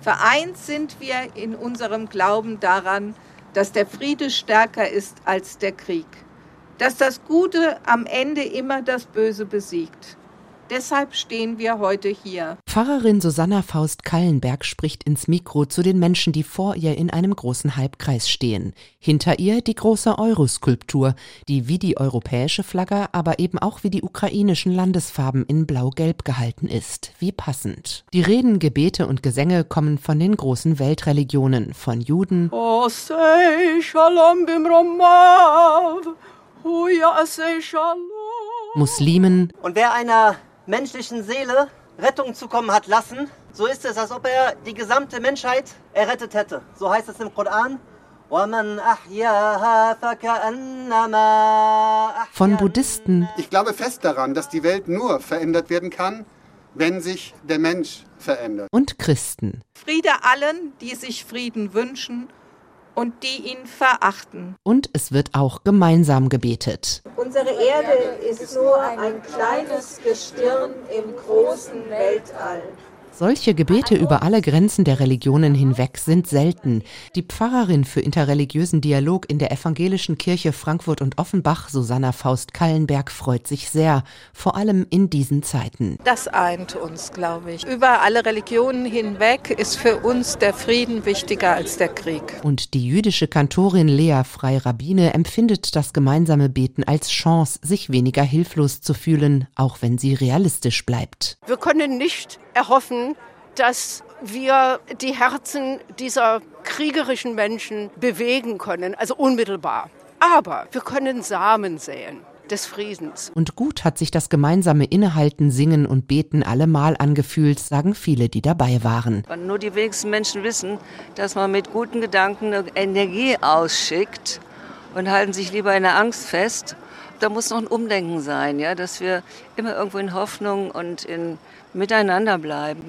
Vereint sind wir in unserem Glauben daran, dass der Friede stärker ist als der Krieg, dass das Gute am Ende immer das Böse besiegt. Deshalb stehen wir heute hier. Pfarrerin Susanna Faust Kallenberg spricht ins Mikro zu den Menschen, die vor ihr in einem großen Halbkreis stehen. Hinter ihr die große Euroskulptur, die wie die europäische Flagge, aber eben auch wie die ukrainischen Landesfarben in blau-gelb gehalten ist. Wie passend. Die Reden, Gebete und Gesänge kommen von den großen Weltreligionen, von Juden, Oh, say shalom bimromav. Oh, ja, say shalom. Muslimen, Und wer einer menschlichen Seele Rettung zukommen hat lassen, so ist es, als ob er die gesamte Menschheit errettet hätte. So heißt es im Koran. Von Buddhisten. Ich glaube fest daran, dass die Welt nur verändert werden kann, wenn sich der Mensch verändert. Und Christen. Friede allen, die sich Frieden wünschen und die ihn verachten. Und es wird auch gemeinsam gebetet. Unsere Erde ist nur ein kleines Gestirn im großen Weltall. Solche Gebete über alle Grenzen der Religionen hinweg sind selten. Die Pfarrerin für interreligiösen Dialog in der evangelischen Kirche Frankfurt und Offenbach, Susanna Faust Kallenberg, freut sich sehr, vor allem in diesen Zeiten. Das eint uns, glaube ich. Über alle Religionen hinweg ist für uns der Frieden wichtiger als der Krieg. Und die jüdische Kantorin Lea Frei-Rabbine empfindet das gemeinsame Beten als Chance, sich weniger hilflos zu fühlen, auch wenn sie realistisch bleibt. Wir können nicht erhoffen, dass wir die Herzen dieser kriegerischen Menschen bewegen können, also unmittelbar. Aber wir können Samen säen des Friedens. Und gut hat sich das gemeinsame Innehalten, Singen und Beten allemal angefühlt, sagen viele, die dabei waren. Und nur die wenigsten Menschen wissen, dass man mit guten Gedanken eine Energie ausschickt und halten sich lieber in der Angst fest. Da muss noch ein Umdenken sein, ja, dass wir immer irgendwo in Hoffnung und in Miteinander bleiben.